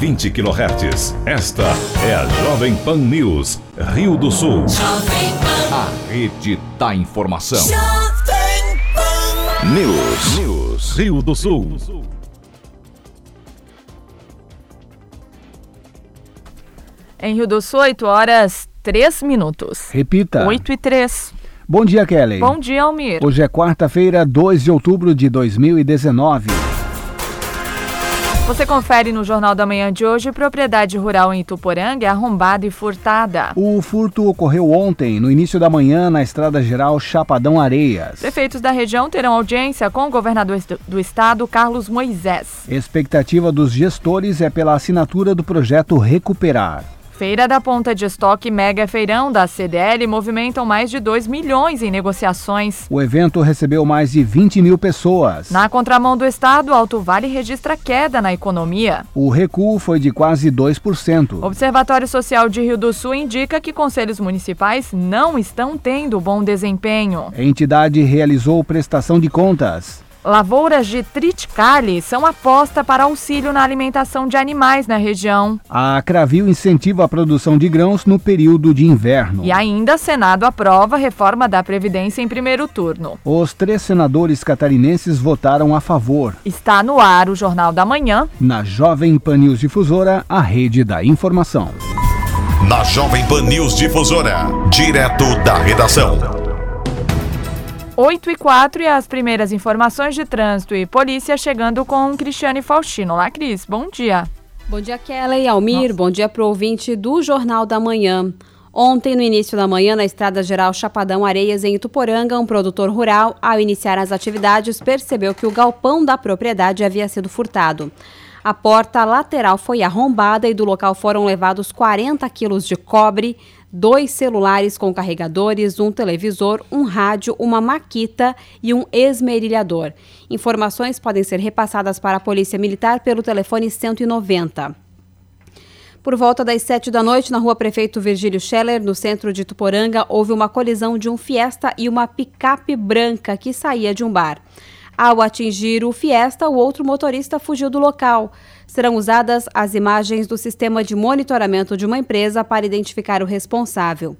20 kHz. Esta é a Jovem Pan News, Rio do Sul. A rede da informação. News. News. Rio do Sul. Em Rio do Sul, 8 horas 3 minutos. Repita. 8 e 3. Bom dia, Kelly. Bom dia, Almir. Hoje é quarta-feira, 2 de outubro de 2019. Você confere no Jornal da Manhã de hoje, propriedade rural em Ituporanga é arrombada e furtada. O furto ocorreu ontem, no início da manhã, na Estrada Geral Chapadão Areias. Prefeitos da região terão audiência com o governador do estado, Carlos Moisés. Expectativa dos gestores é pela assinatura do projeto Recuperar. Feira da Ponta de Estoque Mega Feirão da CDL movimentam mais de 2 milhões em negociações. O evento recebeu mais de 20 mil pessoas. Na contramão do Estado, Alto Vale registra queda na economia. O recuo foi de quase 2%. O Observatório Social de Rio do Sul indica que conselhos municipais não estão tendo bom desempenho. A entidade realizou prestação de contas. Lavouras de triticale são aposta para auxílio na alimentação de animais na região. A Cravil incentiva a produção de grãos no período de inverno. E ainda, Senado aprova a reforma da Previdência em primeiro turno. Os três senadores catarinenses votaram a favor. Está no ar o Jornal da Manhã. Na Jovem Pan News Difusora, a rede da informação. Na Jovem Pan News Difusora, direto da redação. 8 e 4 e as primeiras informações de trânsito e polícia chegando com Cristiane Faustino. Olá, Cris. Bom dia. Bom dia, Kelly Almir. Nossa. Bom dia para o ouvinte do Jornal da Manhã. Ontem, no início da manhã, na Estrada Geral Chapadão Areias, em Ituporanga, um produtor rural, ao iniciar as atividades, percebeu que o galpão da propriedade havia sido furtado. A porta lateral foi arrombada e do local foram levados 40 quilos de cobre, dois celulares com carregadores, um televisor, um rádio, uma maquita e um esmerilhador. Informações podem ser repassadas para a Polícia Militar pelo telefone 190. Por volta das sete da noite, na rua Prefeito Virgílio Scheller, no centro de Tuporanga, houve uma colisão de um Fiesta e uma picape branca que saía de um bar. Ao atingir o Fiesta, o outro motorista fugiu do local. Serão usadas as imagens do sistema de monitoramento de uma empresa para identificar o responsável.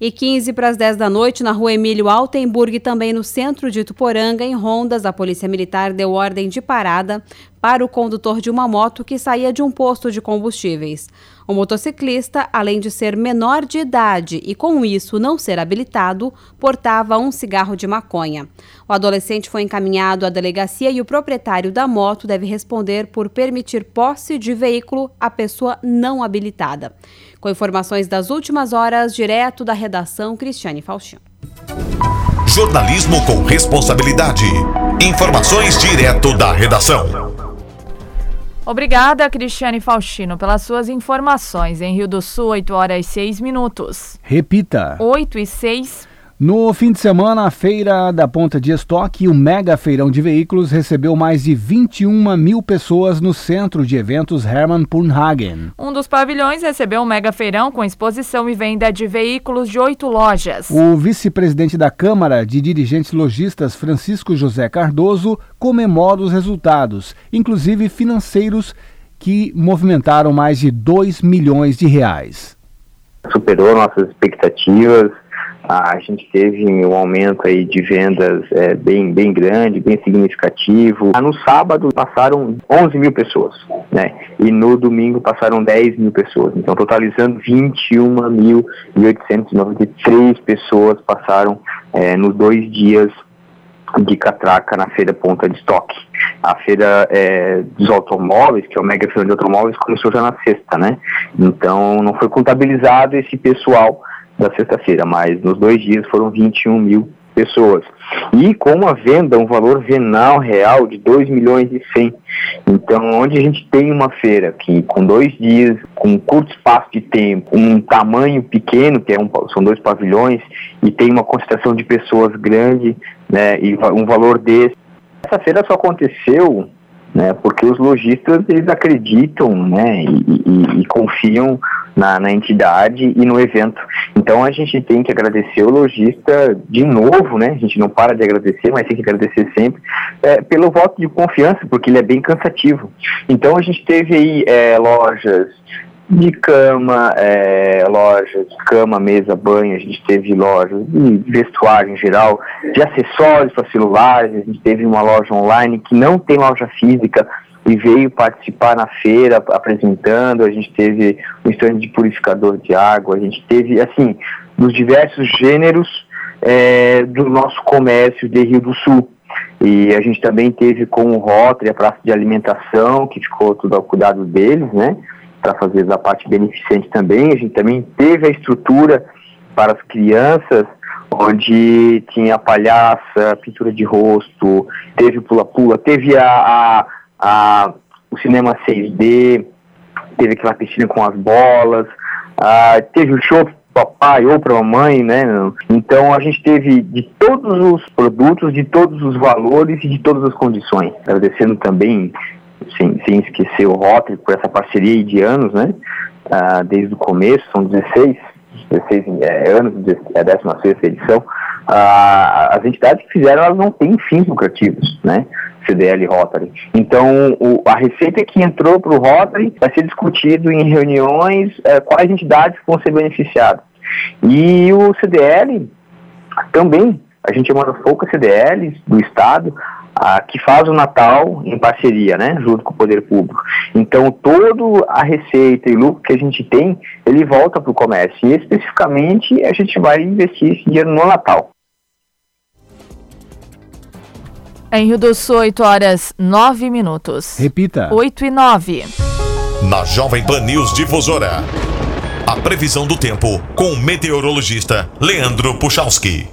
E 15 para as 10 da noite, na rua Emílio Altenburg, também no centro de Tuporanga, em Rondas, a Polícia Militar deu ordem de parada para o condutor de uma moto que saía de um posto de combustíveis. O motociclista, além de ser menor de idade e com isso não ser habilitado, portava um cigarro de maconha. O adolescente foi encaminhado à delegacia e o proprietário da moto deve responder por permitir posse de veículo à pessoa não habilitada. Com informações das últimas horas, direto da redação Cristiane Faustino. Jornalismo com responsabilidade. Informações direto da redação. Obrigada, Cristiane Faustino, pelas suas informações. Em Rio do Sul, 8 horas e 6 minutos. Repita. 8 e 6 no fim de semana, a feira da Ponta de Estoque e o mega feirão de veículos recebeu mais de 21 mil pessoas no centro de eventos Hermann Purnhagen. Um dos pavilhões recebeu um mega feirão com exposição e venda de veículos de oito lojas. O vice-presidente da Câmara de Dirigentes Logistas, Francisco José Cardoso, comemora os resultados, inclusive financeiros, que movimentaram mais de 2 milhões de reais. Superou nossas expectativas a gente teve um aumento aí de vendas é, bem, bem grande, bem significativo. No sábado passaram 11 mil pessoas, né? E no domingo passaram 10 mil pessoas. Então, totalizando 21.893 pessoas passaram é, nos dois dias de catraca na feira Ponta de Estoque. A feira é, dos automóveis, que é o mega feira de automóveis, começou já na sexta, né? Então não foi contabilizado esse pessoal da sexta-feira, mas nos dois dias foram 21 mil pessoas. E com uma venda, um valor venal real de 2 milhões e 100. Então, onde a gente tem uma feira que com dois dias, com um curto espaço de tempo, um tamanho pequeno, que é um, são dois pavilhões, e tem uma concentração de pessoas grande, né, e um valor desse. Essa feira só aconteceu né, porque os lojistas eles acreditam né, e, e, e confiam na, na, entidade e no evento. Então a gente tem que agradecer o lojista de novo, né? A gente não para de agradecer, mas tem que agradecer sempre é, pelo voto de confiança, porque ele é bem cansativo. Então a gente teve aí é, lojas de cama, é, lojas de cama, mesa, banho, a gente teve lojas de vestuário em geral, de acessórios para celulares, a gente teve uma loja online que não tem loja física, e veio participar na feira apresentando, a gente teve um stand de purificador de água, a gente teve, assim, dos diversos gêneros é, do nosso comércio de Rio do Sul. E a gente também teve com o Rotary a praça de alimentação, que ficou tudo ao cuidado deles, né, para fazer da parte beneficente também. A gente também teve a estrutura para as crianças, onde tinha palhaça, pintura de rosto, teve pula-pula, teve a, a o cinema 6D, teve aquela piscina com as bolas, teve o show papai ou para mamãe, né? Então a gente teve de todos os produtos, de todos os valores e de todas as condições. Agradecendo também, sem, sem esquecer o Rotary por essa parceria de anos, né? Desde o começo, são 16, 16 é, anos, é a 16 edição. As entidades que fizeram, elas não têm fins lucrativos, né? CDL Rotary. Então, o, a receita que entrou para o Rotary vai ser discutido em reuniões é, quais entidades vão ser beneficiadas. E o CDL também, a gente é uma das poucas CDLs do Estado a, que faz o Natal em parceria, né, junto com o poder público. Então, toda a receita e lucro que a gente tem, ele volta para o comércio. E especificamente, a gente vai investir esse dinheiro no Natal. Em Rio do Sul, 8 horas 9 minutos. Repita. 8 e 9. Na Jovem Pan News Difusora. A previsão do tempo com o meteorologista Leandro Puchalski.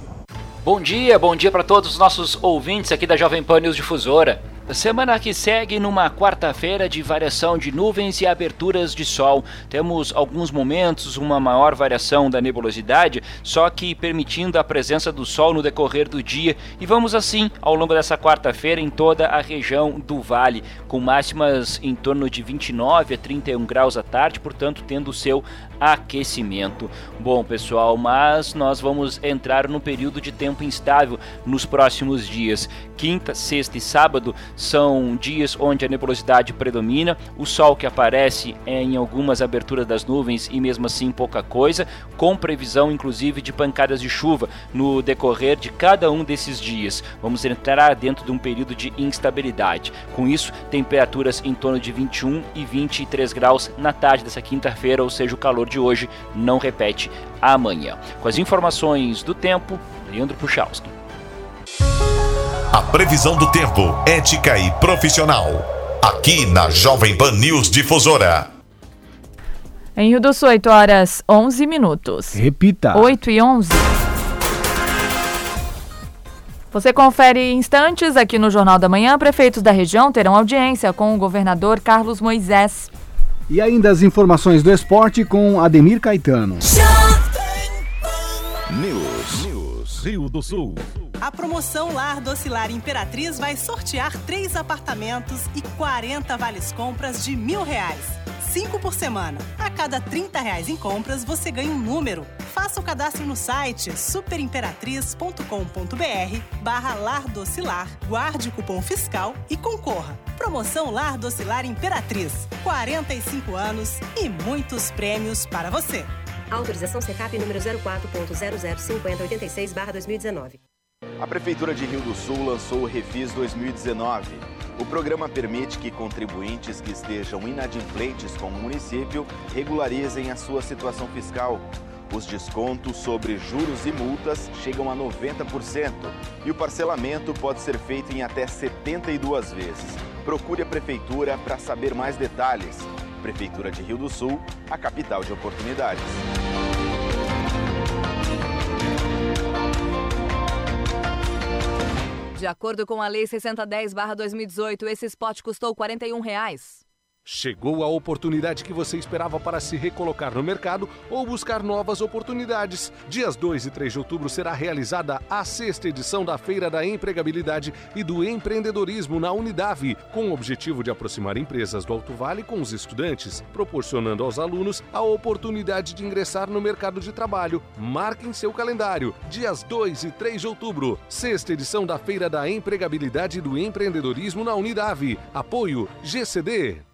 Bom dia, bom dia para todos os nossos ouvintes aqui da Jovem Pan News Difusora. Semana que segue numa quarta-feira de variação de nuvens e aberturas de sol. Temos alguns momentos uma maior variação da nebulosidade, só que permitindo a presença do sol no decorrer do dia. E vamos assim ao longo dessa quarta-feira em toda a região do vale, com máximas em torno de 29 a 31 graus à tarde, portanto tendo o seu aquecimento. Bom, pessoal, mas nós vamos entrar no período de tempo instável nos próximos dias. Quinta, sexta e sábado são dias onde a nebulosidade predomina, o sol que aparece é em algumas aberturas das nuvens e mesmo assim pouca coisa, com previsão inclusive de pancadas de chuva no decorrer de cada um desses dias. Vamos entrar dentro de um período de instabilidade. Com isso, temperaturas em torno de 21 e 23 graus na tarde dessa quinta-feira, ou seja, o calor de hoje não repete amanhã. Com as informações do tempo, Leandro Puchalski. A previsão do tempo, ética e profissional. Aqui na Jovem Pan News Difusora. Em Rio do Sul, 8 horas 11 minutos. Repita. 8 e 11. Você confere instantes aqui no Jornal da Manhã. Prefeitos da região terão audiência com o governador Carlos Moisés. E ainda as informações do esporte com Ademir Caetano. News. News. Rio do Sul. A promoção Lar Docilar Imperatriz vai sortear três apartamentos e 40 vales compras de mil reais. Cinco por semana. A cada 30 reais em compras, você ganha um número. Faça o cadastro no site superimperatriz.com.br barra Lar Docilar, guarde o cupom fiscal e concorra. Promoção Lar Docilar Imperatriz. 45 anos e muitos prêmios para você. Autorização CECAP número 04.005086-2019. A Prefeitura de Rio do Sul lançou o Refis 2019. O programa permite que contribuintes que estejam inadimplentes com o município regularizem a sua situação fiscal. Os descontos sobre juros e multas chegam a 90% e o parcelamento pode ser feito em até 72 vezes. Procure a Prefeitura para saber mais detalhes. Prefeitura de Rio do Sul, a capital de oportunidades. De acordo com a Lei 610-2018, esse spot custou 41 reais. Chegou a oportunidade que você esperava para se recolocar no mercado ou buscar novas oportunidades. Dias 2 e 3 de outubro será realizada a sexta edição da Feira da Empregabilidade e do Empreendedorismo na Unidave, com o objetivo de aproximar empresas do Alto Vale com os estudantes, proporcionando aos alunos a oportunidade de ingressar no mercado de trabalho. Marquem seu calendário. Dias 2 e 3 de outubro, sexta edição da Feira da Empregabilidade e do Empreendedorismo na Unidave. Apoio GCD.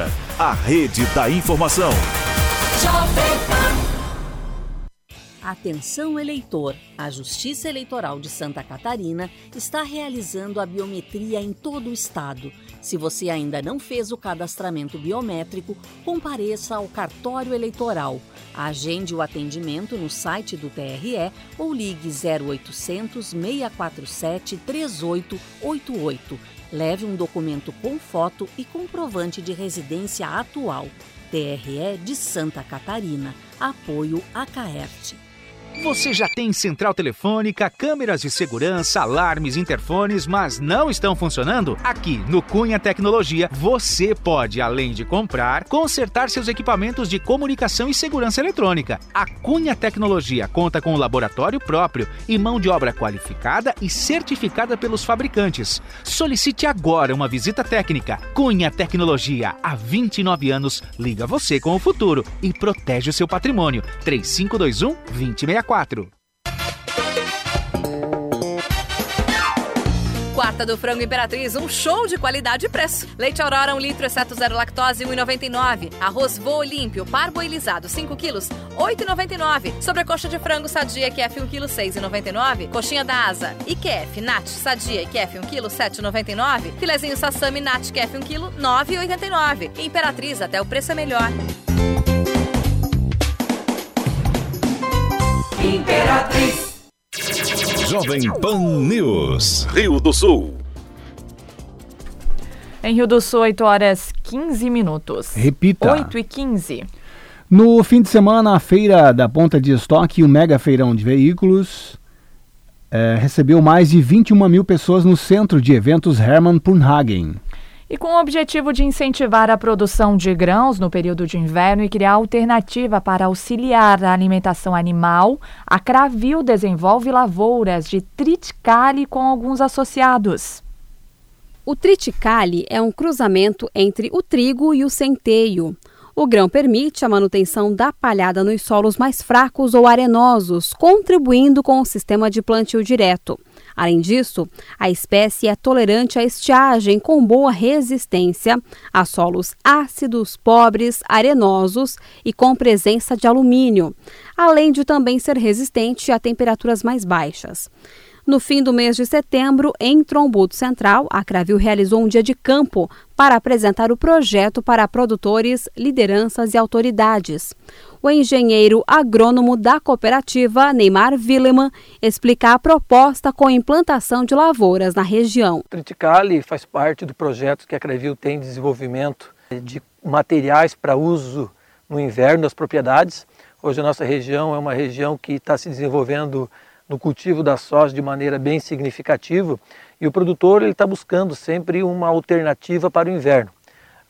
a rede da informação. Atenção eleitor! A Justiça Eleitoral de Santa Catarina está realizando a biometria em todo o estado. Se você ainda não fez o cadastramento biométrico, compareça ao cartório eleitoral. Agende o atendimento no site do TRE ou ligue 0800 647 3888. Leve um documento com foto e comprovante de residência atual. TRE de Santa Catarina. Apoio a Caerte. Você já tem central telefônica, câmeras de segurança, alarmes, interfones, mas não estão funcionando? Aqui no Cunha Tecnologia, você pode, além de comprar, consertar seus equipamentos de comunicação e segurança eletrônica. A Cunha Tecnologia conta com um laboratório próprio e mão de obra qualificada e certificada pelos fabricantes. Solicite agora uma visita técnica. Cunha Tecnologia, há 29 anos, liga você com o futuro e protege o seu patrimônio. 3521 2064 quatro. Quarta do Frango Imperatriz, um show de qualidade e preço. Leite Aurora, 1 um litro, exceto zero lactose, 1,99. Arroz Vô Olímpio, parboilizado, 5 quilos, 8,99. Sobrecoxa de frango Sadia QF 1 quilo, 6,99. Coxinha da Asa IQF Nat Sadia QF 1 quilo, 7,99. Filezinho Sassami Nat QF 1 quilo, 9,89. Imperatriz, até o preço é melhor. Imperatriz. Jovem Pan News, Rio do Sul. Em Rio do Sul, 8 horas 15 minutos. Repita. 8 e 15. No fim de semana, a feira da ponta de estoque e o mega feirão de veículos é, recebeu mais de 21 mil pessoas no centro de eventos Hermann Purnhagen. E com o objetivo de incentivar a produção de grãos no período de inverno e criar alternativa para auxiliar a alimentação animal, a Cravil desenvolve lavouras de triticale com alguns associados. O triticale é um cruzamento entre o trigo e o centeio. O grão permite a manutenção da palhada nos solos mais fracos ou arenosos, contribuindo com o sistema de plantio direto. Além disso, a espécie é tolerante à estiagem com boa resistência a solos ácidos, pobres, arenosos e com presença de alumínio, além de também ser resistente a temperaturas mais baixas. No fim do mês de setembro, em Trombudo Central, a Cravil realizou um dia de campo para apresentar o projeto para produtores, lideranças e autoridades. O engenheiro agrônomo da cooperativa, Neymar Willeman, explica a proposta com implantação de lavouras na região. Triticale faz parte do projeto que a Cravil tem de desenvolvimento de materiais para uso no inverno das propriedades. Hoje a nossa região é uma região que está se desenvolvendo no cultivo da soja de maneira bem significativa e o produtor está buscando sempre uma alternativa para o inverno.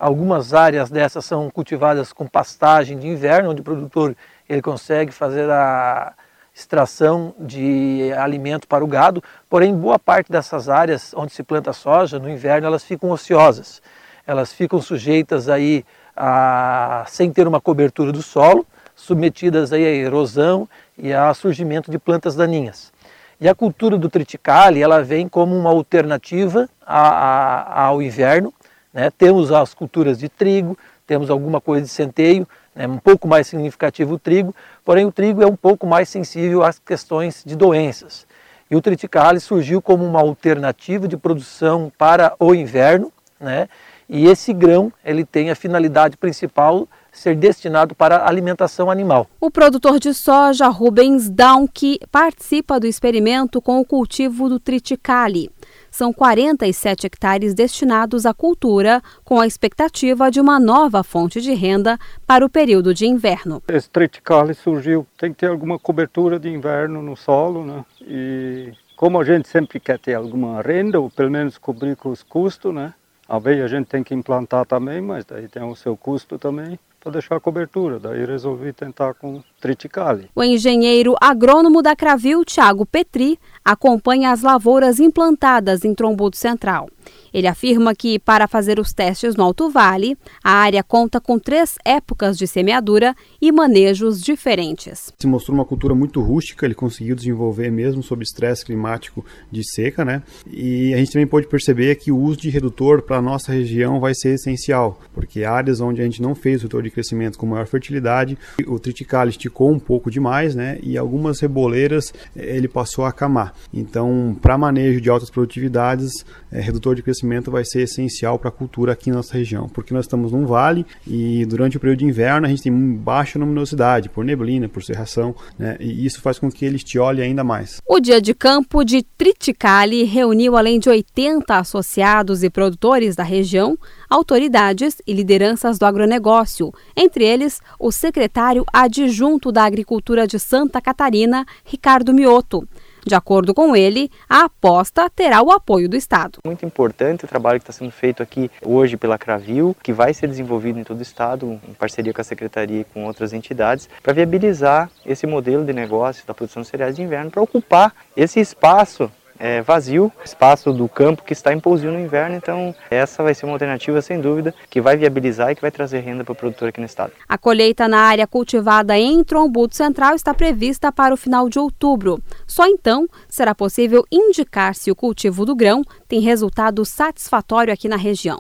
Algumas áreas dessas são cultivadas com pastagem de inverno, onde o produtor ele consegue fazer a extração de alimento para o gado, porém boa parte dessas áreas onde se planta soja no inverno elas ficam ociosas, elas ficam sujeitas aí a, sem ter uma cobertura do solo, submetidas aí à erosão e a surgimento de plantas daninhas. E a cultura do triticale ela vem como uma alternativa a, a, ao inverno. Né? Temos as culturas de trigo, temos alguma coisa de centeio, né? um pouco mais significativo o trigo, porém o trigo é um pouco mais sensível às questões de doenças. E o triticale surgiu como uma alternativa de produção para o inverno, né? e esse grão ele tem a finalidade principal ser destinado para alimentação animal. O produtor de soja Rubens Downk participa do experimento com o cultivo do triticale. São 47 hectares destinados à cultura, com a expectativa de uma nova fonte de renda para o período de inverno. Esse triticale surgiu, tem que ter alguma cobertura de inverno no solo, né? E como a gente sempre quer ter alguma renda, ou pelo menos cobrir com os custos, né? A aveia a gente tem que implantar também, mas daí tem o seu custo também para deixar a cobertura. Daí resolvi tentar com triticale. O engenheiro agrônomo da Cravil, Tiago Petri, acompanha as lavouras implantadas em Trombudo Central. Ele afirma que, para fazer os testes no Alto Vale, a área conta com três épocas de semeadura e manejos diferentes. Se mostrou uma cultura muito rústica, ele conseguiu desenvolver mesmo sob estresse climático de seca, né? E a gente também pode perceber que o uso de redutor para a nossa região vai ser essencial, porque áreas onde a gente não fez o redutor de crescimento com maior fertilidade, o triticale esticou um pouco demais, né? E algumas reboleiras eh, ele passou a acamar. Então, para manejo de altas produtividades, é, redutor de crescimento vai ser essencial para a cultura aqui na nossa região, porque nós estamos num vale e durante o período de inverno a gente tem baixa luminosidade por neblina, por serração, né? e isso faz com que ele estiole ainda mais. O dia de campo de Triticale reuniu além de 80 associados e produtores da região, autoridades e lideranças do agronegócio, entre eles o secretário adjunto da Agricultura de Santa Catarina, Ricardo Mioto. De acordo com ele, a aposta terá o apoio do Estado. Muito importante o trabalho que está sendo feito aqui hoje pela Cravil, que vai ser desenvolvido em todo o Estado, em parceria com a Secretaria e com outras entidades, para viabilizar esse modelo de negócio da produção de cereais de inverno, para ocupar esse espaço é, vazio, espaço do campo que está em pousinho no inverno. Então, essa vai ser uma alternativa, sem dúvida, que vai viabilizar e que vai trazer renda para o produtor aqui no estado. A colheita na área cultivada em Trombudo Central está prevista para o final de outubro. Só então será possível indicar se o cultivo do grão tem resultado satisfatório aqui na região.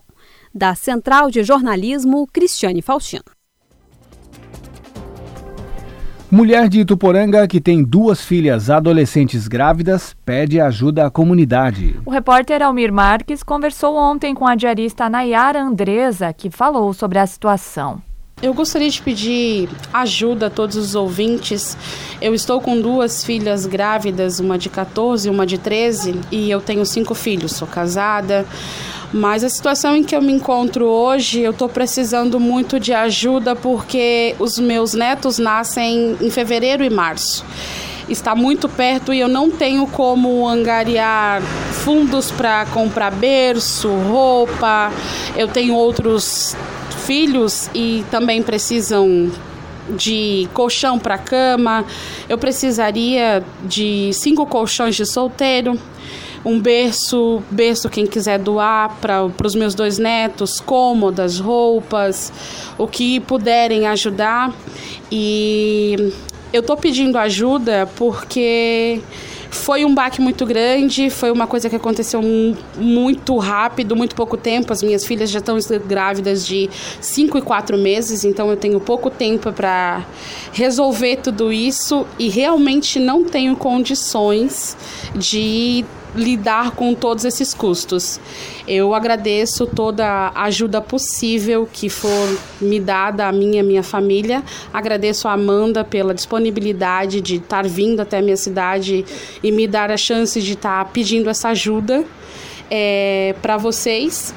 Da Central de Jornalismo, Cristiane Faustino. Mulher de Ituporanga que tem duas filhas adolescentes grávidas pede ajuda à comunidade. O repórter Almir Marques conversou ontem com a diarista Nayara Andresa, que falou sobre a situação. Eu gostaria de pedir ajuda a todos os ouvintes. Eu estou com duas filhas grávidas, uma de 14 e uma de 13, e eu tenho cinco filhos. Sou casada. Mas a situação em que eu me encontro hoje, eu estou precisando muito de ajuda porque os meus netos nascem em fevereiro e março. Está muito perto e eu não tenho como angariar fundos para comprar berço, roupa. Eu tenho outros filhos e também precisam de colchão para cama. Eu precisaria de cinco colchões de solteiro um berço, berço quem quiser doar para os meus dois netos, cômodas, roupas, o que puderem ajudar. E eu estou pedindo ajuda porque foi um baque muito grande, foi uma coisa que aconteceu muito rápido, muito pouco tempo. As minhas filhas já estão grávidas de 5 e 4 meses, então eu tenho pouco tempo para resolver tudo isso e realmente não tenho condições de lidar com todos esses custos. Eu agradeço toda a ajuda possível que for me dada a mim e a minha família. Agradeço a Amanda pela disponibilidade de estar vindo até a minha cidade e me dar a chance de estar pedindo essa ajuda é, para vocês.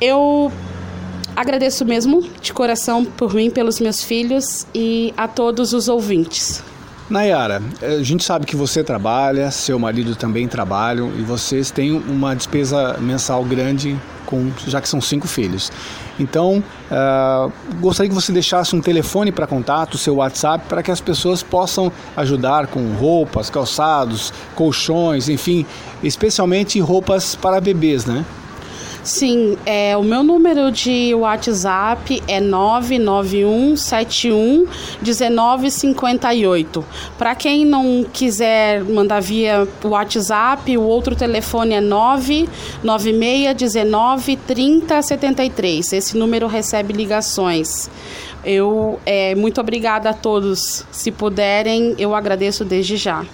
Eu agradeço mesmo de coração por mim, pelos meus filhos e a todos os ouvintes. Nayara, a gente sabe que você trabalha, seu marido também trabalham e vocês têm uma despesa mensal grande, com, já que são cinco filhos. Então, uh, gostaria que você deixasse um telefone para contato, seu WhatsApp, para que as pessoas possam ajudar com roupas, calçados, colchões, enfim, especialmente roupas para bebês, né? Sim, é, o meu número de WhatsApp é 99171 1958. Para quem não quiser mandar via WhatsApp, o outro telefone é 99619 3073. Esse número recebe ligações. Eu é, muito obrigada a todos. Se puderem, eu agradeço desde já.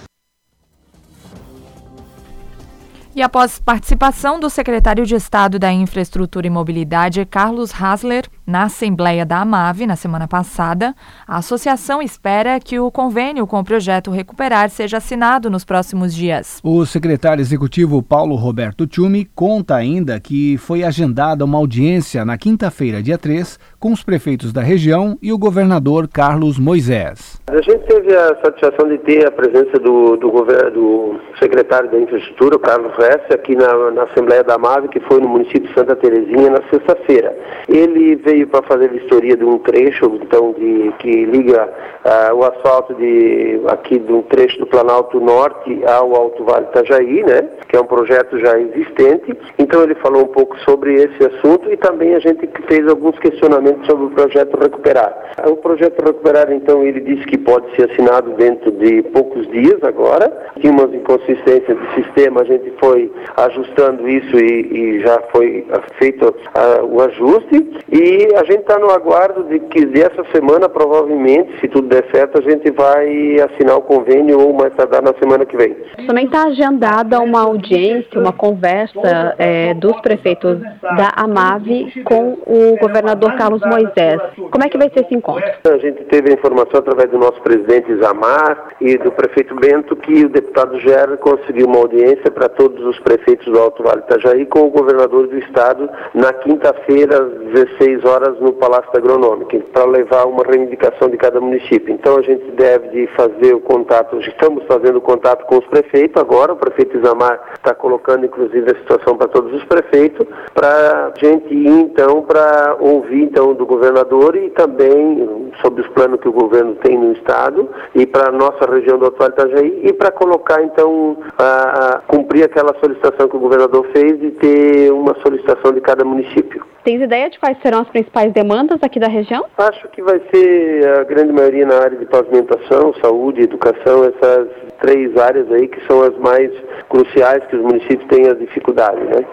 E após participação do secretário de Estado da Infraestrutura e Mobilidade, Carlos Hasler, na Assembleia da AMAV na semana passada, a associação espera que o convênio com o projeto Recuperar seja assinado nos próximos dias. O secretário executivo Paulo Roberto Tchumi conta ainda que foi agendada uma audiência na quinta-feira, dia 3, com os prefeitos da região e o governador Carlos Moisés. A gente teve a satisfação de ter a presença do, do, do secretário da Infraestrutura, Carlos Resse, aqui na, na, Assembleia da MAVE, que foi no município de Santa Terezinha na sexta-feira. Ele veio para fazer vistoria de um trecho, então, de, que liga uh, o asfalto de, aqui de um trecho do Planalto Norte ao Alto Vale Itajaí, né, que é um projeto já existente. Então ele falou um pouco sobre esse assunto e também a gente fez alguns questionamentos sobre o projeto Recuperar. O projeto Recuperar, então, ele disse que pode ser assinado dentro de poucos dias agora. Tinha umas inconsistências de sistema, a gente foi ajustando isso e, e já foi feito uh, o ajuste. E a gente está no aguardo de que dessa semana, provavelmente, se tudo der certo, a gente vai assinar o convênio ou mais tardar na semana que vem. Também está agendada uma audiência, uma conversa é, dos prefeitos da AMAV com o governador Carlos Moisés. Como é que vai ser esse encontro? A gente teve a informação através do nosso presidente Zamar e do prefeito Bento que o deputado Ger conseguiu uma audiência para todos os prefeitos do Alto Vale Itajaí com o governador do estado na quinta-feira, às 16 horas, no Palácio da Agronômica, para levar uma reivindicação de cada município. Então a gente deve de fazer o contato, estamos fazendo contato com os prefeitos agora, o prefeito Isamar está colocando inclusive a situação para todos os prefeitos, para a gente ir então para ouvir então do governador e também sobre os planos que o governo tem no estado e para a nossa região do Atual Itajaí e para colocar então a, a cumprir aquela solicitação que o governador fez de ter uma solicitação de cada município. Tens ideia de quais serão as principais demandas aqui da região? Acho que vai ser a grande maioria na área de pavimentação, saúde, educação, essas três áreas aí que são as mais cruciais que os municípios têm as dificuldades, né?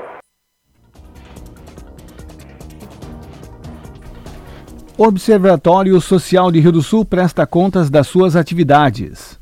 O Observatório Social de Rio do Sul presta contas das suas atividades.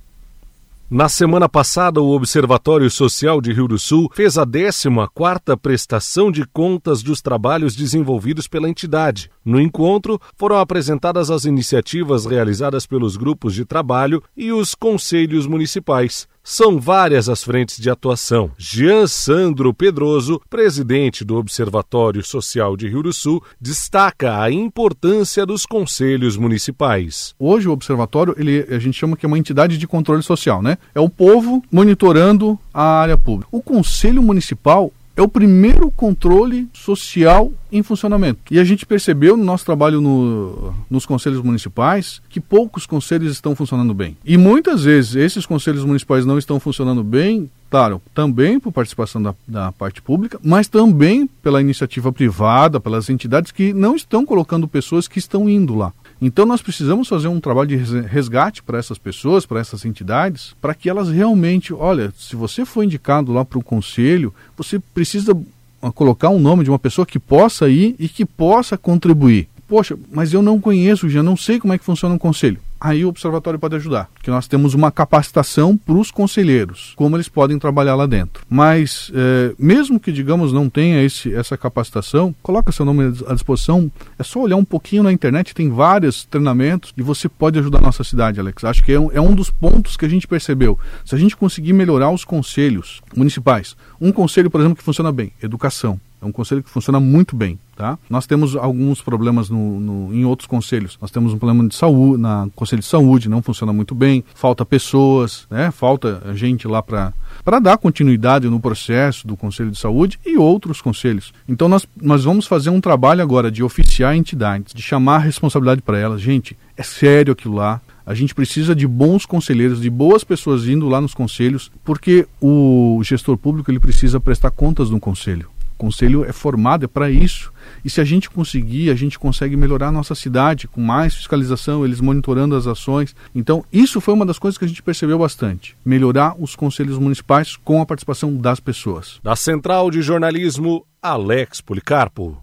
Na semana passada, o Observatório Social de Rio do Sul fez a 14ª prestação de contas dos trabalhos desenvolvidos pela entidade. No encontro, foram apresentadas as iniciativas realizadas pelos grupos de trabalho e os conselhos municipais. São várias as frentes de atuação. Jean Sandro Pedroso, presidente do Observatório Social de Rio do Sul, destaca a importância dos conselhos municipais. Hoje o observatório, ele, a gente chama que é uma entidade de controle social, né? É o povo monitorando a área pública. O conselho municipal é o primeiro controle social em funcionamento. E a gente percebeu no nosso trabalho no, nos conselhos municipais que poucos conselhos estão funcionando bem. E muitas vezes esses conselhos municipais não estão funcionando bem, claro, também por participação da, da parte pública, mas também pela iniciativa privada, pelas entidades que não estão colocando pessoas que estão indo lá. Então nós precisamos fazer um trabalho de resgate para essas pessoas, para essas entidades, para que elas realmente, olha, se você for indicado lá para o conselho, você precisa ah, colocar um nome de uma pessoa que possa ir e que possa contribuir. Poxa, mas eu não conheço, já não sei como é que funciona um conselho aí o observatório pode ajudar, que nós temos uma capacitação para os conselheiros, como eles podem trabalhar lá dentro. Mas é, mesmo que digamos não tenha esse, essa capacitação, coloca seu nome à disposição. É só olhar um pouquinho na internet, tem vários treinamentos e você pode ajudar a nossa cidade, Alex. Acho que é um, é um dos pontos que a gente percebeu. Se a gente conseguir melhorar os conselhos municipais, um conselho, por exemplo, que funciona bem, educação. É um conselho que funciona muito bem, tá? Nós temos alguns problemas no, no, em outros conselhos. Nós temos um problema de saúde, na conselho de saúde não funciona muito bem, falta pessoas, né? Falta gente lá para para dar continuidade no processo do Conselho de Saúde e outros conselhos. Então nós, nós vamos fazer um trabalho agora de oficiar entidades, de chamar a responsabilidade para elas. Gente, é sério aquilo lá. A gente precisa de bons conselheiros, de boas pessoas indo lá nos conselhos, porque o gestor público ele precisa prestar contas no conselho conselho é formado é para isso. E se a gente conseguir, a gente consegue melhorar a nossa cidade com mais fiscalização, eles monitorando as ações. Então, isso foi uma das coisas que a gente percebeu bastante. Melhorar os conselhos municipais com a participação das pessoas. Da Central de Jornalismo, Alex Policarpo.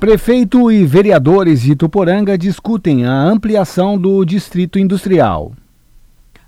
Prefeito e vereadores de Tuporanga discutem a ampliação do distrito industrial.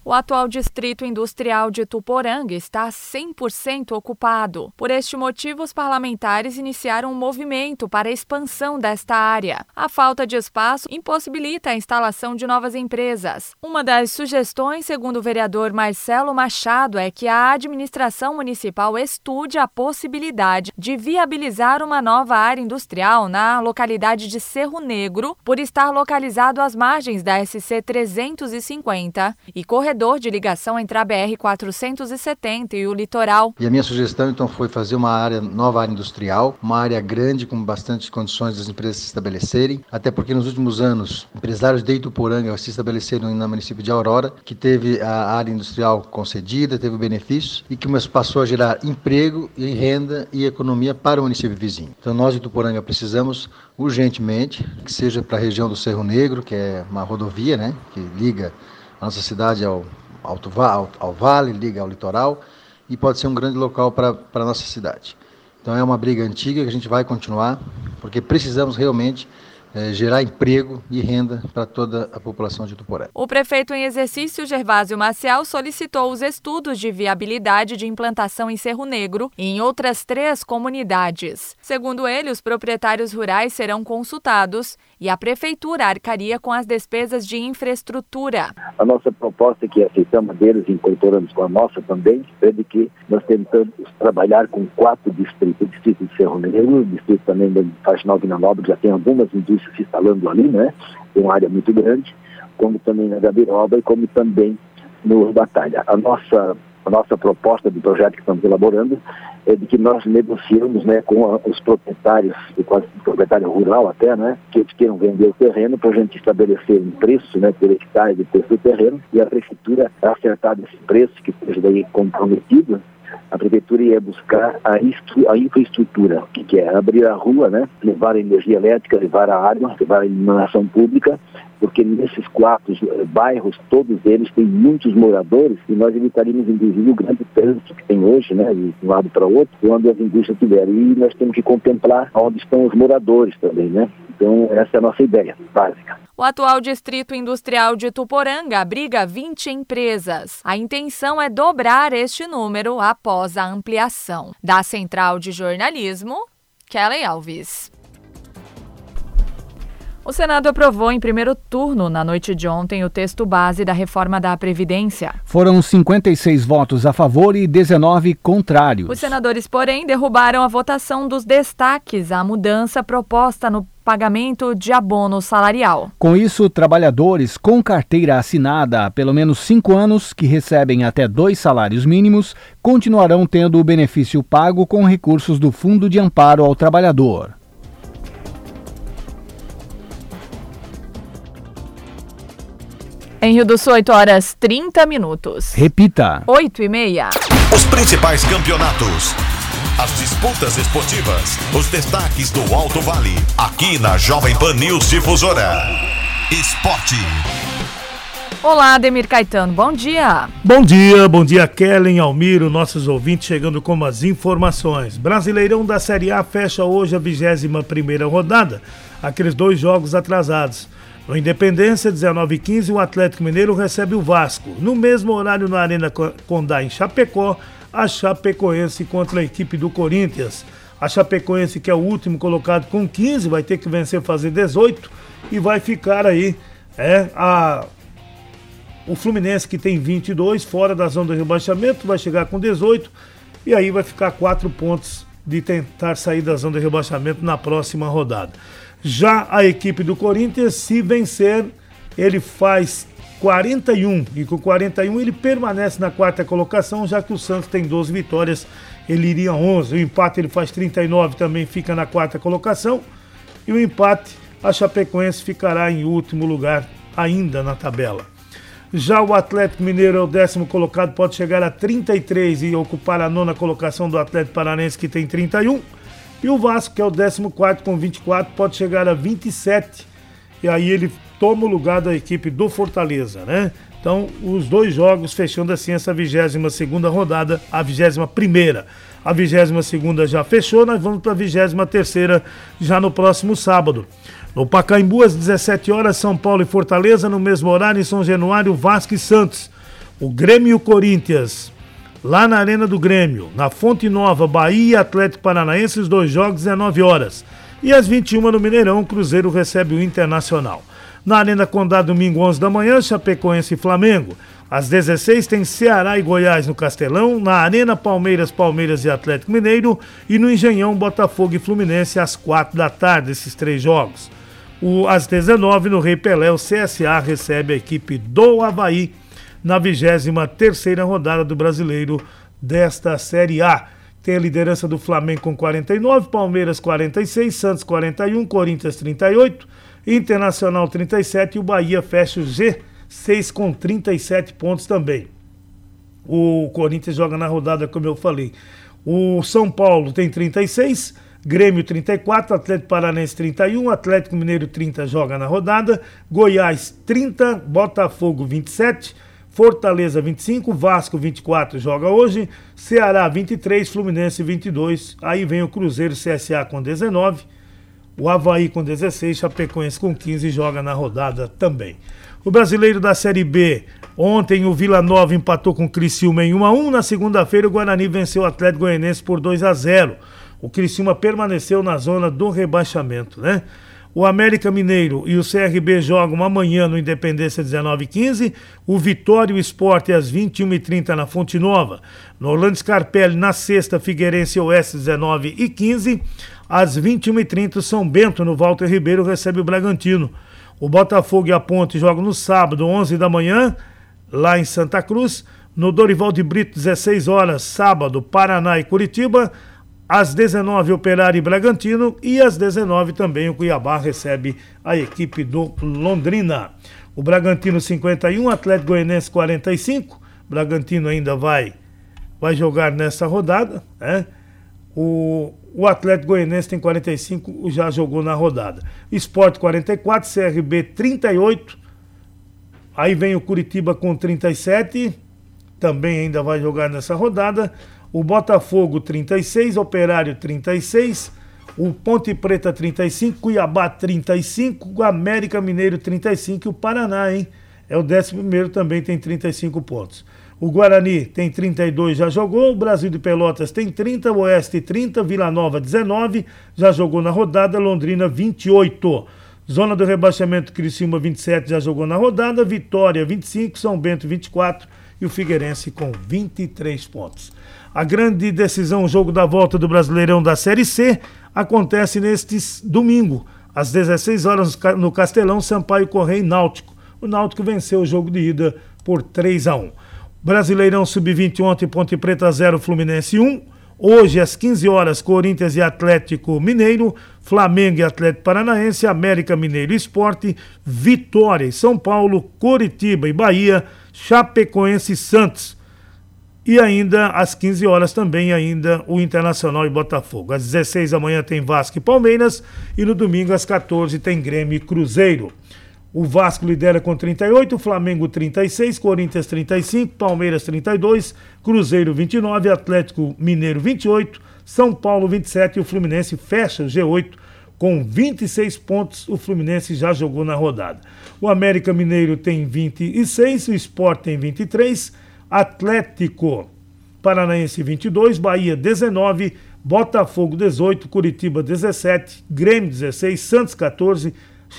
O atual distrito industrial de Tuporanga está 100% ocupado. Por este motivo, os parlamentares iniciaram um movimento para a expansão desta área. A falta de espaço impossibilita a instalação de novas empresas. Uma das sugestões, segundo o vereador Marcelo Machado, é que a administração municipal estude a possibilidade de viabilizar uma nova área industrial na localidade de Cerro Negro, por estar localizado às margens da SC 350 e corredor de ligação entre a BR 470 e o litoral. E a minha sugestão então foi fazer uma área nova área industrial, uma área grande com bastante condições das empresas se estabelecerem, até porque nos últimos anos empresários de Ituporanga se estabeleceram no município de Aurora, que teve a área industrial concedida, teve benefícios e que passou a gerar emprego e renda e economia para o município vizinho. Então nós de Ituporanga precisamos urgentemente que seja para a região do Cerro Negro, que é uma rodovia, né, que liga nossa cidade ao, Alto, ao vale, liga ao litoral e pode ser um grande local para a nossa cidade. Então é uma briga antiga que a gente vai continuar, porque precisamos realmente é, gerar emprego e renda para toda a população de Tuporé. O prefeito em exercício, Gervásio Maciel, solicitou os estudos de viabilidade de implantação em Cerro Negro e em outras três comunidades. Segundo ele, os proprietários rurais serão consultados e a prefeitura arcaria com as despesas de infraestrutura. A nossa proposta, que aceitamos deles e incorporamos com a nossa também, é de que nós tentamos trabalhar com quatro distritos, o distrito de Cerro Negro, o distrito também de Faxinal Vina Nobre, já tem algumas indústrias se instalando ali, né? Uma área muito grande, como também na Gabiroba e como também no Batalha. A nossa, a nossa proposta do projeto que estamos elaborando é de que nós negociamos né, com a, os proprietários, com o proprietário rural até, né, que eles queiram vender o terreno para a gente estabelecer um preço né, por hectare de preço do terreno e a prefeitura acertar esse preço que esteja daí comprometido a prefeitura ia buscar a, a infraestrutura, que, que é abrir a rua, né, levar a energia elétrica, levar a água, levar a iluminação pública, porque nesses quatro eh, bairros, todos eles têm muitos moradores e nós evitaríamos, inclusive, o grande trânsito que tem hoje, né, de um lado para outro, quando as indústrias estiverem. E nós temos que contemplar onde estão os moradores também, né? Então, essa é a nossa ideia básica. O atual distrito industrial de Tuporanga abriga 20 empresas. A intenção é dobrar este número após a ampliação. Da Central de Jornalismo, Kelly Alves. O Senado aprovou em primeiro turno, na noite de ontem, o texto base da reforma da Previdência. Foram 56 votos a favor e 19 contrários. Os senadores, porém, derrubaram a votação dos destaques à mudança proposta no pagamento de abono salarial. Com isso, trabalhadores com carteira assinada há pelo menos cinco anos, que recebem até dois salários mínimos, continuarão tendo o benefício pago com recursos do Fundo de Amparo ao Trabalhador. Em Rio do Sul, 8 horas 30 minutos. Repita. 8 e meia. Os principais campeonatos as disputas esportivas, os destaques do Alto Vale, aqui na Jovem Pan News Difusora. Esporte. Olá, Ademir Caetano, bom dia. Bom dia, bom dia, Kellen, Almiro, nossos ouvintes chegando com as informações. Brasileirão da Série A fecha hoje a 21 primeira rodada, aqueles dois jogos atrasados. No Independência, 19 h 15 o Atlético Mineiro recebe o Vasco. No mesmo horário na Arena Condá, em Chapecó, a Chapecoense contra a equipe do Corinthians. A Chapecoense, que é o último colocado com 15, vai ter que vencer fazer 18 e vai ficar aí é a o Fluminense que tem 22 fora da zona do rebaixamento vai chegar com 18 e aí vai ficar 4 pontos de tentar sair da zona do rebaixamento na próxima rodada. Já a equipe do Corinthians, se vencer, ele faz 41 e com 41 ele permanece na quarta colocação, já que o Santos tem 12 vitórias, ele iria 11. O empate ele faz 39, também fica na quarta colocação. E o empate, a Chapecoense ficará em último lugar ainda na tabela. Já o Atlético Mineiro é o décimo colocado, pode chegar a 33 e ocupar a nona colocação do Atlético Paranense, que tem 31. E o Vasco, que é o décimo quarto com 24, pode chegar a 27. E aí ele toma o lugar da equipe do Fortaleza, né? Então, os dois jogos fechando assim essa 22 segunda rodada, a 21 primeira. A 22 segunda já fechou, nós vamos para a 23 terceira já no próximo sábado. No Pacaembu, às 17 horas, São Paulo e Fortaleza, no mesmo horário, em São Januário, Vasco e Santos. O Grêmio e o Corinthians, lá na Arena do Grêmio, na Fonte Nova, Bahia e Atlético Paranaense, os dois jogos 19 horas. E às 21 no Mineirão, o Cruzeiro recebe o Internacional. Na Arena Condá, domingo 11 da manhã, Chapecoense e Flamengo. Às 16 tem Ceará e Goiás no Castelão, na Arena Palmeiras, Palmeiras e Atlético Mineiro e no Engenhão Botafogo e Fluminense às 4 da tarde, esses três jogos. O, às 19 no Rei Pelé, o CSA recebe a equipe do Havaí na 23 rodada do Brasileiro desta Série A. Tem a liderança do Flamengo com 49, Palmeiras 46, Santos 41, Corinthians 38, Internacional 37 e o Bahia fecha o G6 com 37 pontos também. O Corinthians joga na rodada, como eu falei. O São Paulo tem 36, Grêmio 34, Atlético Paranense 31, Atlético Mineiro 30 joga na rodada, Goiás 30, Botafogo 27, Fortaleza 25, Vasco 24 joga hoje, Ceará 23, Fluminense 22, aí vem o Cruzeiro CSA com 19, o Havaí com 16, Chapecoense com 15 joga na rodada também. O brasileiro da Série B, ontem o Vila Nova empatou com o Criciúma em 1 a 1, na segunda-feira o Guarani venceu o Atlético Goianense por 2 a 0. O Criciúma permaneceu na zona do rebaixamento, né? O América Mineiro e o CRB jogam amanhã no Independência 19h15. O Vitória e o Esporte às 21h30 na Fonte Nova. No Orlando Scarpelli, na sexta, Figueirense Oeste 19h15. Às 21h30, São Bento, no Walter Ribeiro, recebe o Bragantino. O Botafogo e a Ponte jogam no sábado, 11 da manhã, lá em Santa Cruz. No Dorival de Brito, 16 horas, sábado, Paraná e Curitiba. Às 19 Operário e Bragantino e às 19 também o Cuiabá recebe a equipe do Londrina. O Bragantino 51, Atlético Goianense 45. Bragantino ainda vai vai jogar nessa rodada, né? O, o Atlético Goianense tem 45, já jogou na rodada. Esporte 44, CRB 38. Aí vem o Curitiba com 37, também ainda vai jogar nessa rodada o Botafogo 36, Operário 36, o Ponte Preta 35, Cuiabá 35, o América Mineiro 35 e o Paraná, hein? É o 11 também tem 35 pontos. O Guarani tem 32, já jogou. O Brasil de Pelotas tem 30, o Oeste 30, Vila Nova 19, já jogou na rodada. Londrina 28. Zona do rebaixamento Criciúma 27, já jogou na rodada. Vitória 25, São Bento 24 e o Figueirense com 23 pontos. A grande decisão, o jogo da volta do Brasileirão da Série C, acontece neste domingo, às 16 horas no Castelão, Sampaio Correia e Náutico. O Náutico venceu o jogo de ida por 3 a 1. Brasileirão Sub-20 ontem, Ponte Preta 0, Fluminense 1. Hoje, às 15 horas, Corinthians e Atlético Mineiro, Flamengo e Atlético Paranaense, América Mineiro Esporte, Vitória e São Paulo, Coritiba e Bahia, Chapecoense e Santos. E ainda às 15 horas também ainda o Internacional e Botafogo. Às 16 da manhã tem Vasco e Palmeiras e no domingo às 14 tem Grêmio e Cruzeiro. O Vasco lidera com 38, Flamengo 36, Corinthians 35, Palmeiras 32, Cruzeiro 29, Atlético Mineiro 28, São Paulo 27 e o Fluminense fecha o G8 com 26 pontos. O Fluminense já jogou na rodada. O América Mineiro tem 26, o Sport tem 23, Atlético Paranaense 22, Bahia 19, Botafogo 18, Curitiba 17, Grêmio 16, Santos 14,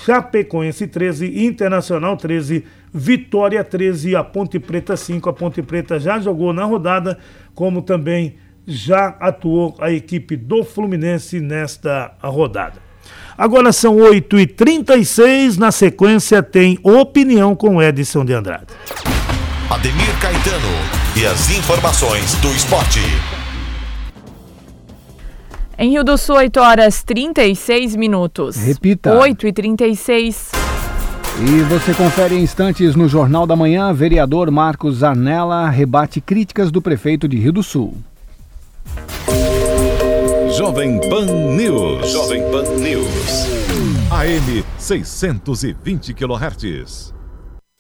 Chapecoense 13, Internacional 13, Vitória 13 e a Ponte Preta 5. A Ponte Preta já jogou na rodada, como também já atuou a equipe do Fluminense nesta rodada. Agora são 8h36, na sequência tem opinião com Edson de Andrade. Ademir Caetano e as informações do esporte. Em Rio do Sul, 8 horas 36 minutos. Repita. 8 e 36. E você confere em instantes no Jornal da Manhã, vereador Marcos Arnella rebate críticas do prefeito de Rio do Sul. Jovem Pan News. Jovem Pan News. AM 620 kHz.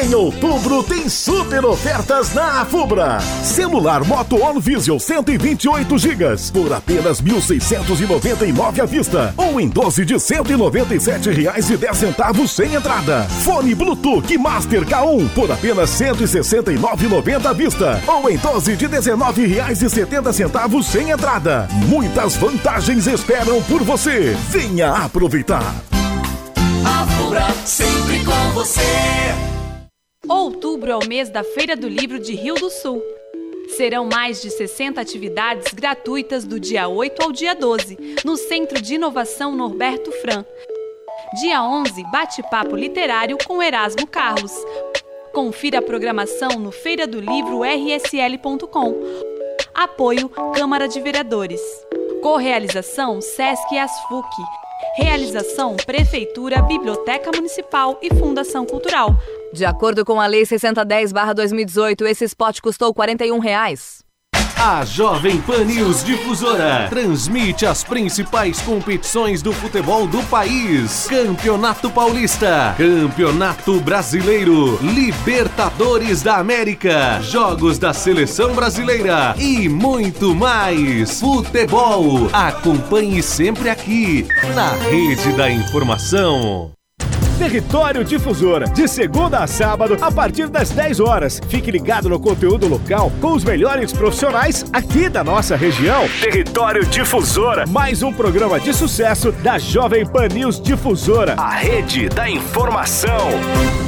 Em outubro tem super ofertas na Afubra. Celular Moto On Vision 128 GB por apenas 1.699 à vista ou em 12 de 197 reais e 10 centavos sem entrada. Fone Bluetooth Master K1 por apenas 169,90 à vista ou em 12 de 19 reais e 70 centavos sem entrada. Muitas vantagens esperam por você. Venha aproveitar. Afubra sempre com você. Outubro é o mês da Feira do Livro de Rio do Sul. Serão mais de 60 atividades gratuitas do dia 8 ao dia 12, no Centro de Inovação Norberto Fran. Dia 11, bate-papo literário com Erasmo Carlos. Confira a programação no feiradolivro.rsl.com. Apoio Câmara de Vereadores. Correalização Sesc e Asfuc. Realização Prefeitura, Biblioteca Municipal e Fundação Cultural. De acordo com a Lei 610-2018, esse spot custou 41 reais. A Jovem Pan News Difusora transmite as principais competições do futebol do país: Campeonato Paulista, Campeonato Brasileiro, Libertadores da América, Jogos da Seleção Brasileira e muito mais. Futebol. Acompanhe sempre aqui na Rede da Informação. Território Difusora, de segunda a sábado, a partir das 10 horas. Fique ligado no conteúdo local com os melhores profissionais aqui da nossa região. Território Difusora, mais um programa de sucesso da Jovem Pan News Difusora, a rede da informação.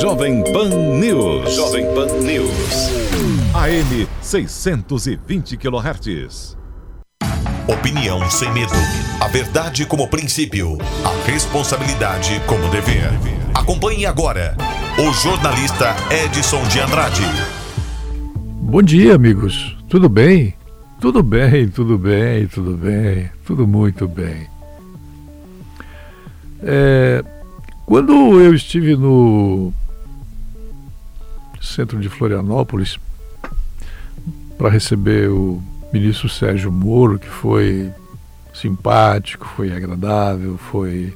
Jovem Pan News. Jovem Pan News. AM 620 kHz. Opinião sem medo. A verdade como princípio. A responsabilidade como dever. Acompanhe agora o jornalista Edson de Andrade. Bom dia, amigos. Tudo bem? Tudo bem, tudo bem, tudo bem, tudo muito bem. É, quando eu estive no centro de Florianópolis para receber o ministro Sérgio Moro, que foi simpático, foi agradável, foi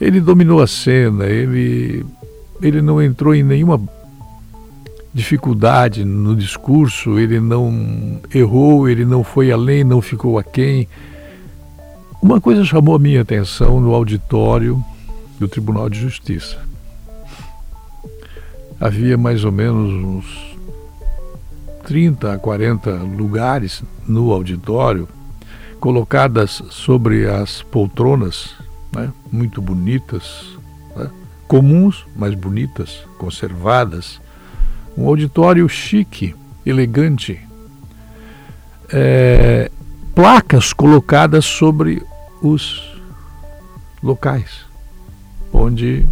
ele dominou a cena, ele ele não entrou em nenhuma dificuldade no discurso, ele não errou, ele não foi além, não ficou aquém. Uma coisa chamou a minha atenção no auditório do Tribunal de Justiça. Havia mais ou menos uns 30 a 40 lugares no auditório, colocadas sobre as poltronas, né, muito bonitas, né, comuns, mas bonitas, conservadas. Um auditório chique, elegante. É, placas colocadas sobre os locais onde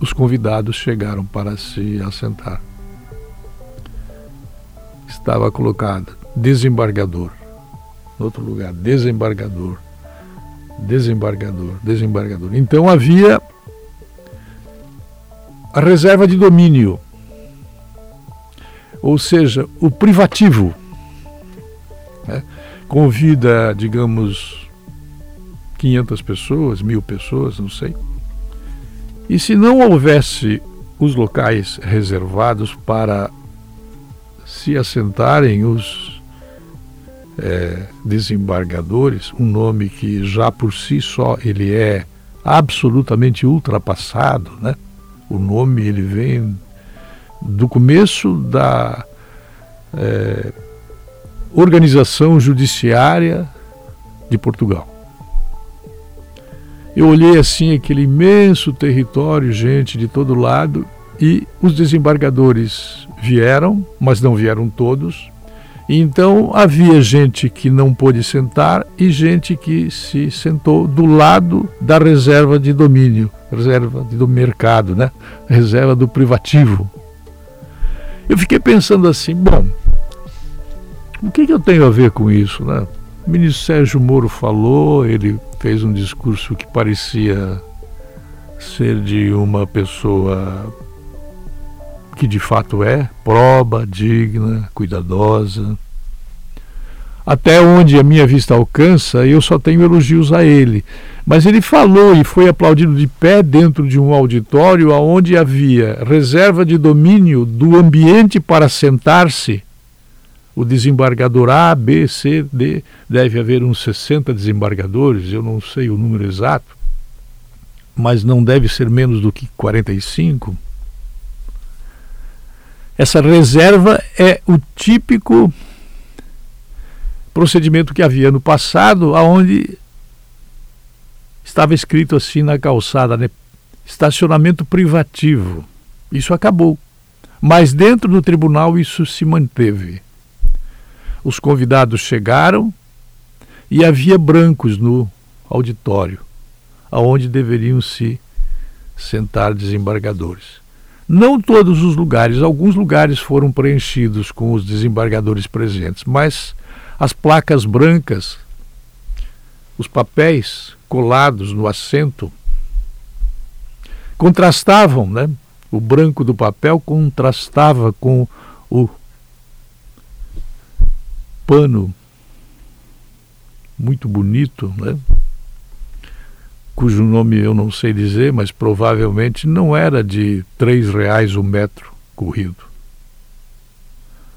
os convidados chegaram para se assentar. Estava colocado desembargador. No outro lugar, desembargador. Desembargador, desembargador. Então havia a reserva de domínio, ou seja, o privativo. Né? Convida, digamos, 500 pessoas, mil pessoas, não sei e se não houvesse os locais reservados para se assentarem os é, desembargadores, um nome que já por si só ele é absolutamente ultrapassado, né? O nome ele vem do começo da é, organização judiciária de Portugal. Eu olhei assim aquele imenso território, gente de todo lado, e os desembargadores vieram, mas não vieram todos. Então havia gente que não pôde sentar e gente que se sentou do lado da reserva de domínio, reserva do mercado, né? Reserva do privativo. Eu fiquei pensando assim, bom, o que, que eu tenho a ver com isso, né? O ministro Sérgio Moro falou, ele fez um discurso que parecia ser de uma pessoa que de fato é, proba, digna, cuidadosa. Até onde a minha vista alcança, eu só tenho elogios a ele. Mas ele falou e foi aplaudido de pé dentro de um auditório onde havia reserva de domínio do ambiente para sentar-se. O desembargador A, B, C, D, deve haver uns 60 desembargadores, eu não sei o número exato, mas não deve ser menos do que 45. Essa reserva é o típico procedimento que havia no passado, aonde estava escrito assim na calçada, né? estacionamento privativo. Isso acabou. Mas dentro do tribunal isso se manteve. Os convidados chegaram e havia brancos no auditório, aonde deveriam se sentar desembargadores. Não todos os lugares, alguns lugares foram preenchidos com os desembargadores presentes, mas as placas brancas, os papéis colados no assento, contrastavam, né? O branco do papel contrastava com o pano muito bonito, né? cujo nome eu não sei dizer, mas provavelmente não era de três reais o metro corrido.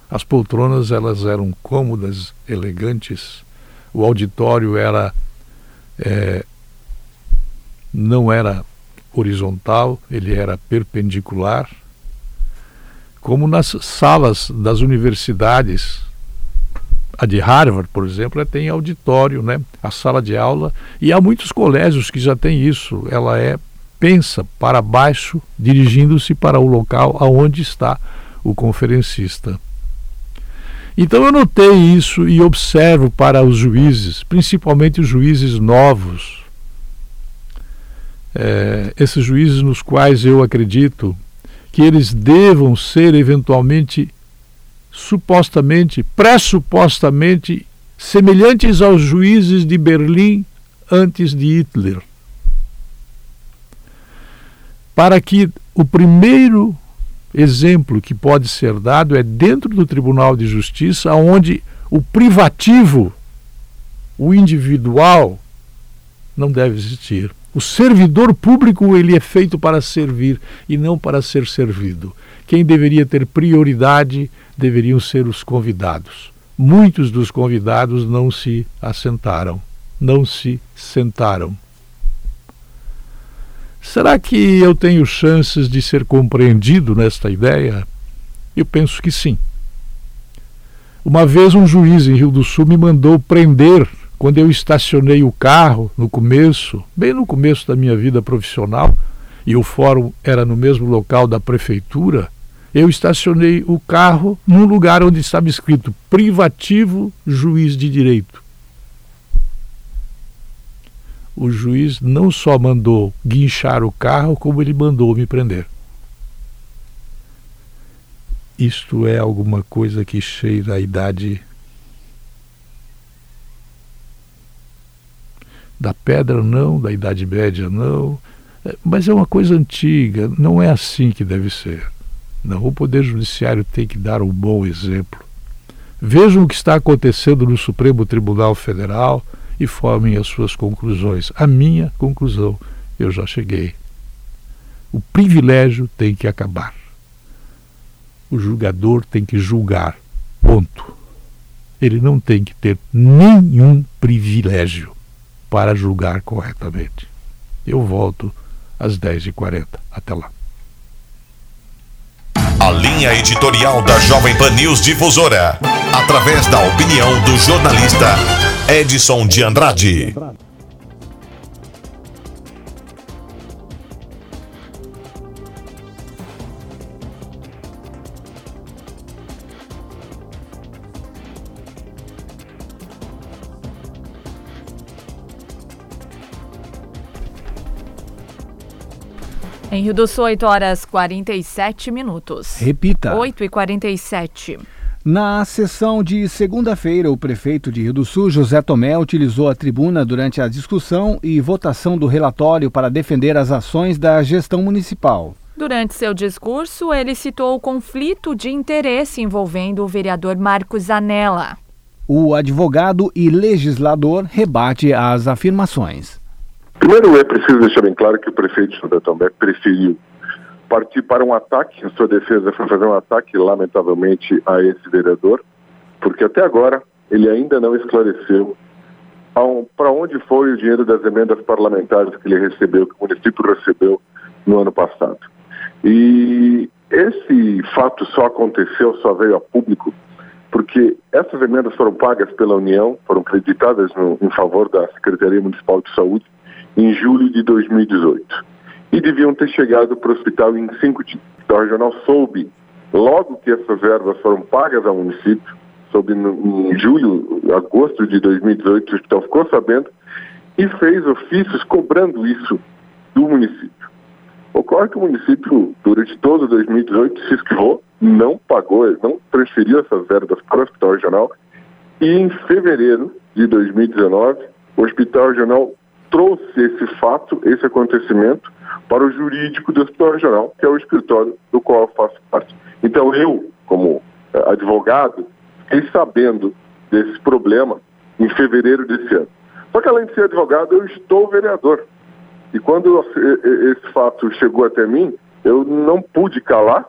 As poltronas elas eram cômodas, elegantes. O auditório era é, não era horizontal, ele era perpendicular. Como nas salas das universidades a de Harvard, por exemplo, tem auditório, né? A sala de aula e há muitos colégios que já têm isso. Ela é pensa para baixo, dirigindo-se para o local aonde está o conferencista. Então eu notei isso e observo para os juízes, principalmente os juízes novos, é, esses juízes nos quais eu acredito que eles devam ser eventualmente supostamente, pressupostamente, semelhantes aos juízes de Berlim antes de Hitler. Para que o primeiro exemplo que pode ser dado é dentro do Tribunal de Justiça, onde o privativo, o individual, não deve existir. O servidor público ele é feito para servir e não para ser servido. Quem deveria ter prioridade deveriam ser os convidados. Muitos dos convidados não se assentaram, não se sentaram. Será que eu tenho chances de ser compreendido nesta ideia? Eu penso que sim. Uma vez um juiz em Rio do Sul me mandou prender quando eu estacionei o carro no começo, bem no começo da minha vida profissional, e o fórum era no mesmo local da prefeitura eu estacionei o carro num lugar onde estava escrito privativo juiz de direito. O juiz não só mandou guinchar o carro, como ele mandou me prender. Isto é alguma coisa que cheira a idade da pedra, não, da Idade Média, não, é, mas é uma coisa antiga, não é assim que deve ser. Não, o Poder Judiciário tem que dar um bom exemplo. Vejam o que está acontecendo no Supremo Tribunal Federal e formem as suas conclusões. A minha conclusão, eu já cheguei. O privilégio tem que acabar. O julgador tem que julgar. Ponto. Ele não tem que ter nenhum privilégio para julgar corretamente. Eu volto às 10h40. Até lá. A linha editorial da Jovem Pan News Difusora, através da opinião do jornalista Edson de Andrade. Em Rio do Sul, 8 horas 47 minutos. Repita. 8 e 47. Na sessão de segunda-feira, o prefeito de Rio do Sul, José Tomé, utilizou a tribuna durante a discussão e votação do relatório para defender as ações da gestão municipal. Durante seu discurso, ele citou o conflito de interesse envolvendo o vereador Marcos Anella. O advogado e legislador rebate as afirmações. Primeiro, é preciso deixar bem claro que o prefeito de Tomé preferiu partir para um ataque, em sua defesa foi fazer um ataque, lamentavelmente, a esse vereador, porque até agora ele ainda não esclareceu para onde foi o dinheiro das emendas parlamentares que ele recebeu, que o município recebeu no ano passado. E esse fato só aconteceu, só veio a público, porque essas emendas foram pagas pela União, foram creditadas no, em favor da Secretaria Municipal de Saúde em julho de 2018. E deviam ter chegado para o hospital em 5 dias. Então, o regional soube, logo que essas verbas foram pagas ao município, soube no, em julho, agosto de 2018, o hospital ficou sabendo e fez ofícios cobrando isso do município. Ocorre que o município, durante todo 2018, se esquivou, não pagou, não transferiu essas verbas para o hospital regional e em fevereiro de 2019, o hospital regional trouxe esse fato, esse acontecimento, para o jurídico do Hospital Regional, que é o escritório do qual eu faço parte. Então eu, como eh, advogado, fiquei sabendo desse problema em fevereiro desse ano. Só que além de ser advogado, eu estou vereador. E quando esse fato chegou até mim, eu não pude calar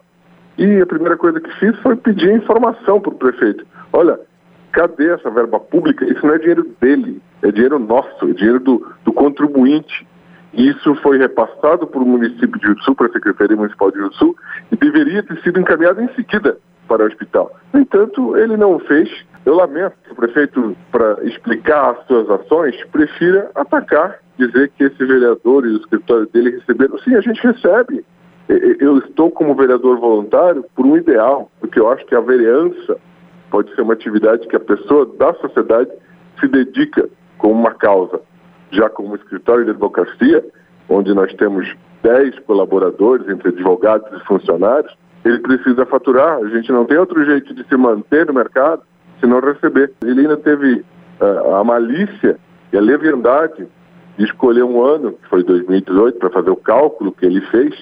e a primeira coisa que fiz foi pedir informação para o prefeito. Olha, cadê essa verba pública? Isso não é dinheiro dele, é dinheiro nosso, é dinheiro do, do contribuinte. Isso foi repassado para o município de Rio Sul, para a Secretaria Municipal de Rio Sul, e deveria ter sido encaminhado em seguida para o hospital. No entanto, ele não o fez. Eu lamento que o prefeito, para explicar as suas ações, prefira atacar, dizer que esse vereador e o escritório dele receberam. Sim, a gente recebe. Eu estou como vereador voluntário por um ideal, porque eu acho que a vereança pode ser uma atividade que a pessoa da sociedade se dedica com uma causa. Já como escritório de advocacia, onde nós temos 10 colaboradores, entre advogados e funcionários, ele precisa faturar. A gente não tem outro jeito de se manter no mercado se não receber. Ele ainda teve uh, a malícia e a leviandade de escolher um ano, que foi 2018, para fazer o cálculo que ele fez,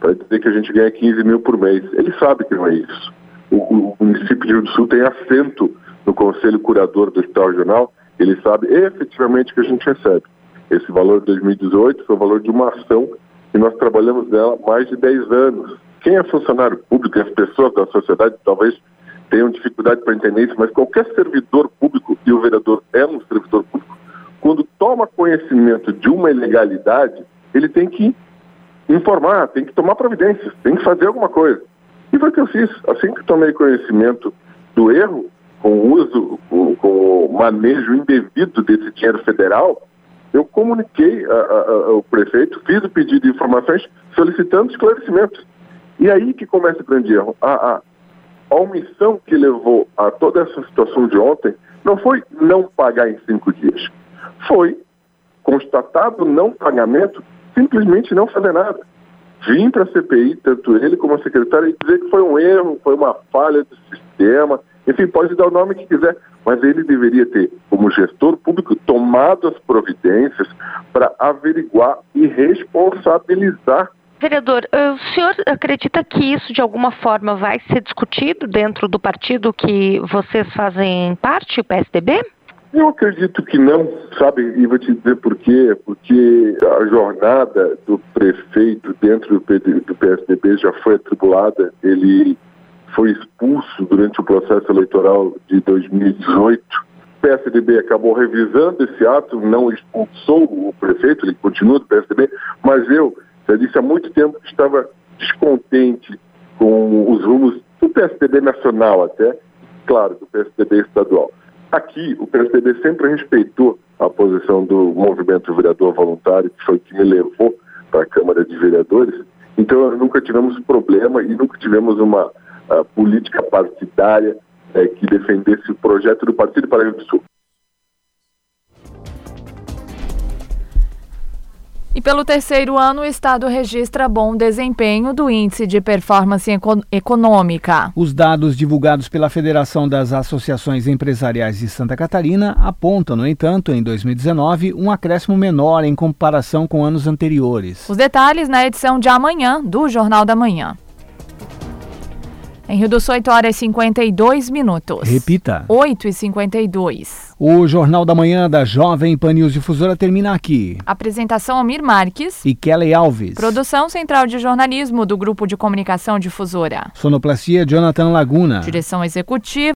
para dizer que a gente ganha 15 mil por mês. Ele sabe que não é isso. O, o município de Rio do Sul tem assento no Conselho Curador do Hospital Regional, ele sabe efetivamente que a gente recebe. Esse valor de 2018 foi o valor de uma ação e nós trabalhamos nela mais de 10 anos. Quem é funcionário público, as pessoas da sociedade talvez tenham dificuldade para entender isso, mas qualquer servidor público, e o vereador é um servidor público, quando toma conhecimento de uma ilegalidade, ele tem que informar, tem que tomar providências, tem que fazer alguma coisa. E foi o que eu fiz. Assim que tomei conhecimento do erro, com o uso, com, o manejo indevido desse dinheiro federal, eu comuniquei ao prefeito, fiz o pedido de informações solicitando esclarecimentos. E aí que começa o grande erro. A, a omissão que levou a toda essa situação de ontem não foi não pagar em cinco dias. Foi constatado não pagamento, simplesmente não fazer nada. Vim para a CPI, tanto ele como a secretária, e dizer que foi um erro, foi uma falha do sistema, enfim, pode dar o nome que quiser, mas ele deveria ter, como gestor público, tomado as providências para averiguar e responsabilizar Vereador, eh, o senhor acredita que isso de alguma forma vai ser discutido dentro do partido que vocês fazem parte, o PSDB? Eu acredito que não, sabe? E vou te dizer por quê. Porque a jornada do prefeito dentro do PSDB já foi atribulada. Ele foi expulso durante o processo eleitoral de 2018. O PSDB acabou revisando esse ato, não expulsou o prefeito, ele continua do PSDB, mas eu já disse há muito tempo que estava descontente com os rumos do PSDB nacional até, claro, do PSDB estadual. Aqui, o PSDB sempre respeitou a posição do movimento vereador voluntário, que foi o que me levou para a Câmara de Vereadores. Então, nunca tivemos problema e nunca tivemos uma uh, política partidária uh, que defendesse o projeto do Partido Paraná do Sul. E pelo terceiro ano, o Estado registra bom desempenho do Índice de Performance Econômica. Os dados divulgados pela Federação das Associações Empresariais de Santa Catarina apontam, no entanto, em 2019, um acréscimo menor em comparação com anos anteriores. Os detalhes na edição de amanhã do Jornal da Manhã. Em Rio do Sul, 8 horas e 52 minutos. Repita. 8 e 52. O Jornal da Manhã da Jovem Pan News Difusora termina aqui. Apresentação Almir Marques e Kelly Alves. Produção Central de Jornalismo do Grupo de Comunicação Difusora. Sonoplastia Jonathan Laguna. Direção Executiva